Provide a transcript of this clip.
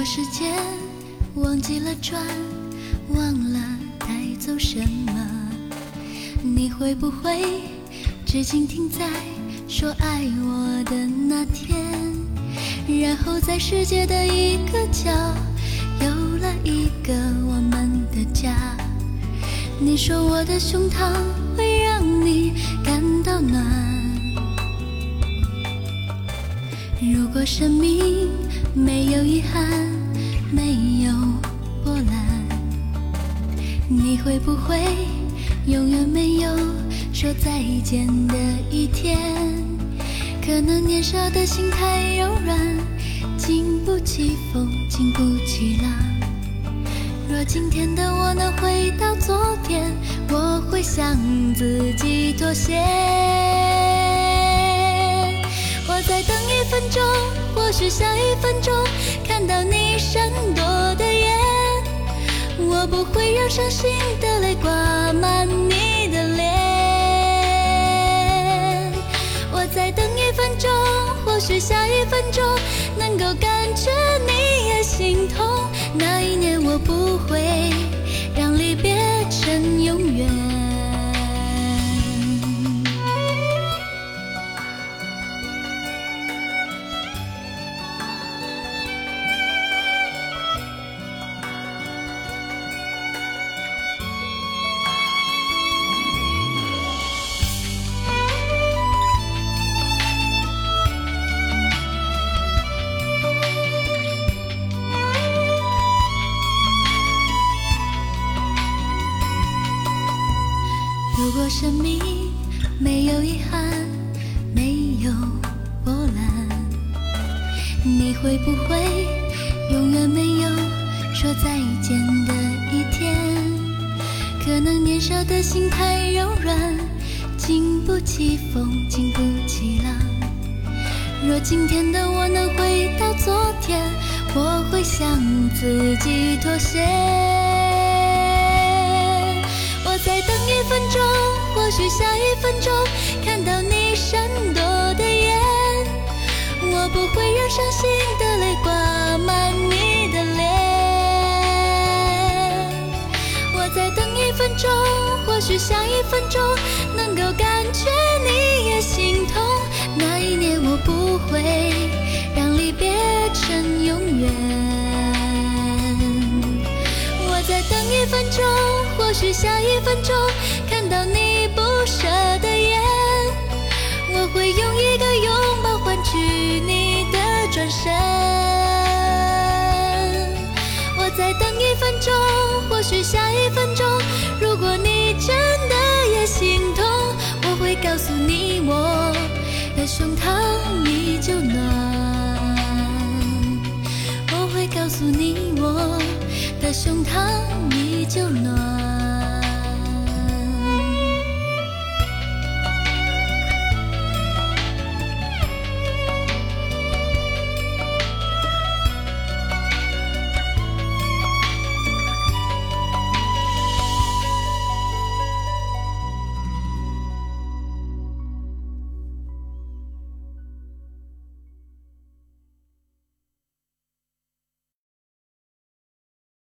把时间忘记了转，忘了带走什么？你会不会只倾听在说爱我的那天，然后在世界的一个角有了一个我们的家？你说我的胸膛会让你感到暖。如果生命没有遗憾，没有波澜，你会不会？永远没有说再见的一天，可能年少的心太柔软，经不起风，经不起浪。若今天的我能回到昨天，我会向自己妥协。我再等一分钟，或许下一分钟看到你闪躲的眼。我不会让伤心的泪挂满你的脸。我再等一分钟，或许下一分钟能够感觉你也心痛。那一年我不会如果生命没有遗憾，没有波澜，你会不会永远没有说再见的一天？可能年少的心太柔软，经不起风，经不起浪。若今天的我能回到昨天，我会向自己妥协。许下一分钟看到你闪躲的眼，我不会让伤心的泪挂满你的脸。我再等一分钟，或许下一分钟能够感觉你也心痛。那一年我不会让离别成永远。我再等一分钟，或许下一分钟看到你身。我再等一分钟，或许下一分钟，如果你真的也心痛，我会告诉你我的胸膛依旧暖，我会告诉你我。的胸膛依旧暖。